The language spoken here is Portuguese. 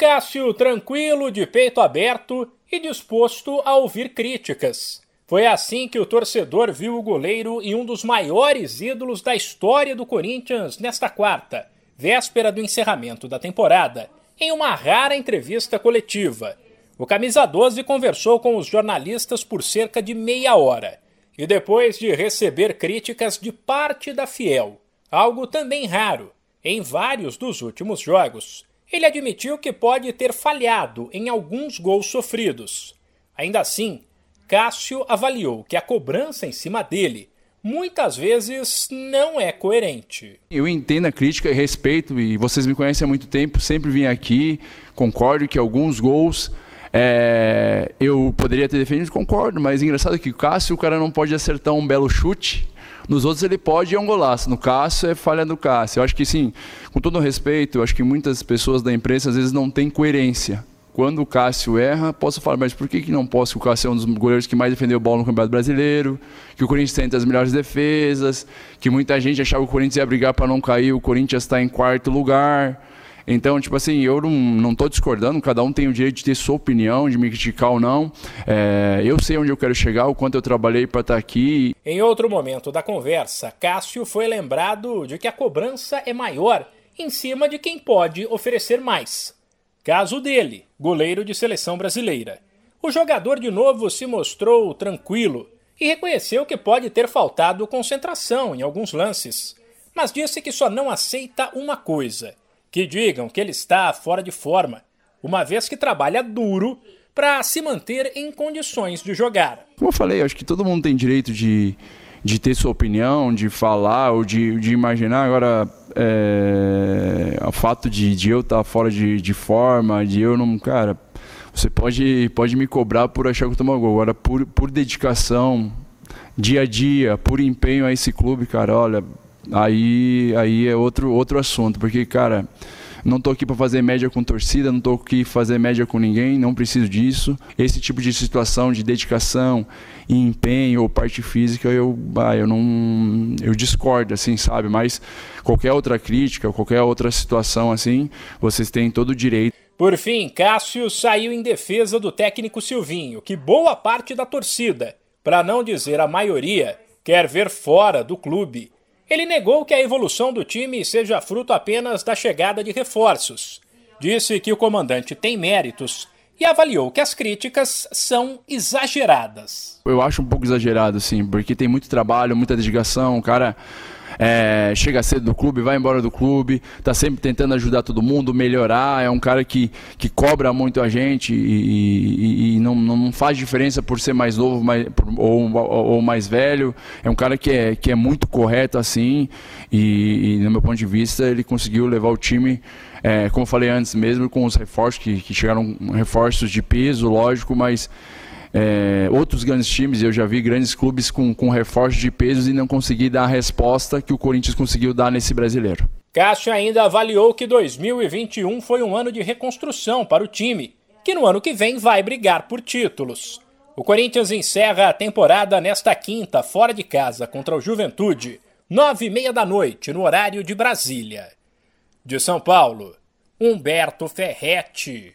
Cássio tranquilo, de peito aberto e disposto a ouvir críticas. Foi assim que o torcedor viu o goleiro e um dos maiores ídolos da história do Corinthians nesta quarta, véspera do encerramento da temporada, em uma rara entrevista coletiva. O camisa 12 conversou com os jornalistas por cerca de meia hora e depois de receber críticas de parte da Fiel, algo também raro em vários dos últimos jogos, ele admitiu que pode ter falhado em alguns gols sofridos. Ainda assim, Cássio avaliou que a cobrança em cima dele muitas vezes não é coerente. Eu entendo a crítica e respeito, e vocês me conhecem há muito tempo, sempre vim aqui, concordo que alguns gols é, eu poderia ter defendido, concordo, mas engraçado que o Cássio, o cara não pode acertar um belo chute, nos outros ele pode e é um golaço. No Cássio é falha do Cássio. Eu acho que sim, com todo respeito, eu acho que muitas pessoas da imprensa às vezes não têm coerência. Quando o Cássio erra, posso falar, mas por que, que não posso? O Cássio é um dos goleiros que mais defendeu bola no Campeonato Brasileiro, que o Corinthians tem as melhores defesas, que muita gente achava que o Corinthians ia brigar para não cair, o Corinthians está em quarto lugar. Então, tipo assim, eu não, não tô discordando, cada um tem o direito de ter sua opinião, de me criticar ou não. É, eu sei onde eu quero chegar, o quanto eu trabalhei para estar tá aqui. Em outro momento da conversa, Cássio foi lembrado de que a cobrança é maior em cima de quem pode oferecer mais. Caso dele, goleiro de seleção brasileira. O jogador de novo se mostrou tranquilo e reconheceu que pode ter faltado concentração em alguns lances, mas disse que só não aceita uma coisa: que digam que ele está fora de forma, uma vez que trabalha duro para se manter em condições de jogar. Como eu falei, acho que todo mundo tem direito de, de ter sua opinião, de falar ou de, de imaginar. Agora, é, o fato de, de eu estar tá fora de, de forma, de eu não. Cara, você pode, pode me cobrar por achar que eu tomo gol. Agora, por, por dedicação, dia a dia, por empenho a esse clube, cara, olha, aí, aí é outro, outro assunto, porque, cara, não estou aqui para fazer média com torcida, não estou aqui fazer média com ninguém, não preciso disso. Esse tipo de situação de dedicação e empenho ou parte física, eu, ah, eu não, eu discordo, assim, sabe? Mas qualquer outra crítica, qualquer outra situação assim, vocês têm todo o direito. Por fim, Cássio saiu em defesa do técnico Silvinho, que boa parte da torcida, para não dizer a maioria, quer ver fora do clube. Ele negou que a evolução do time seja fruto apenas da chegada de reforços. Disse que o comandante tem méritos e avaliou que as críticas são exageradas. Eu acho um pouco exagerado, sim, porque tem muito trabalho, muita dedicação, o cara é, chega cedo do clube, vai embora do clube, está sempre tentando ajudar todo mundo, melhorar. É um cara que, que cobra muito a gente e, e, e não, não faz diferença por ser mais novo mais, ou, ou, mais velho. É um cara que é, que é muito correto assim e, e, no meu ponto de vista, ele conseguiu levar o time. É, como eu falei antes mesmo, com os reforços que, que chegaram reforços de peso, lógico, mas é, outros grandes times, eu já vi grandes clubes com, com reforço de pesos e não consegui dar a resposta que o Corinthians conseguiu dar nesse brasileiro. Cássio ainda avaliou que 2021 foi um ano de reconstrução para o time, que no ano que vem vai brigar por títulos. O Corinthians encerra a temporada nesta quinta, fora de casa, contra o Juventude, nove e meia da noite, no horário de Brasília. De São Paulo, Humberto Ferretti.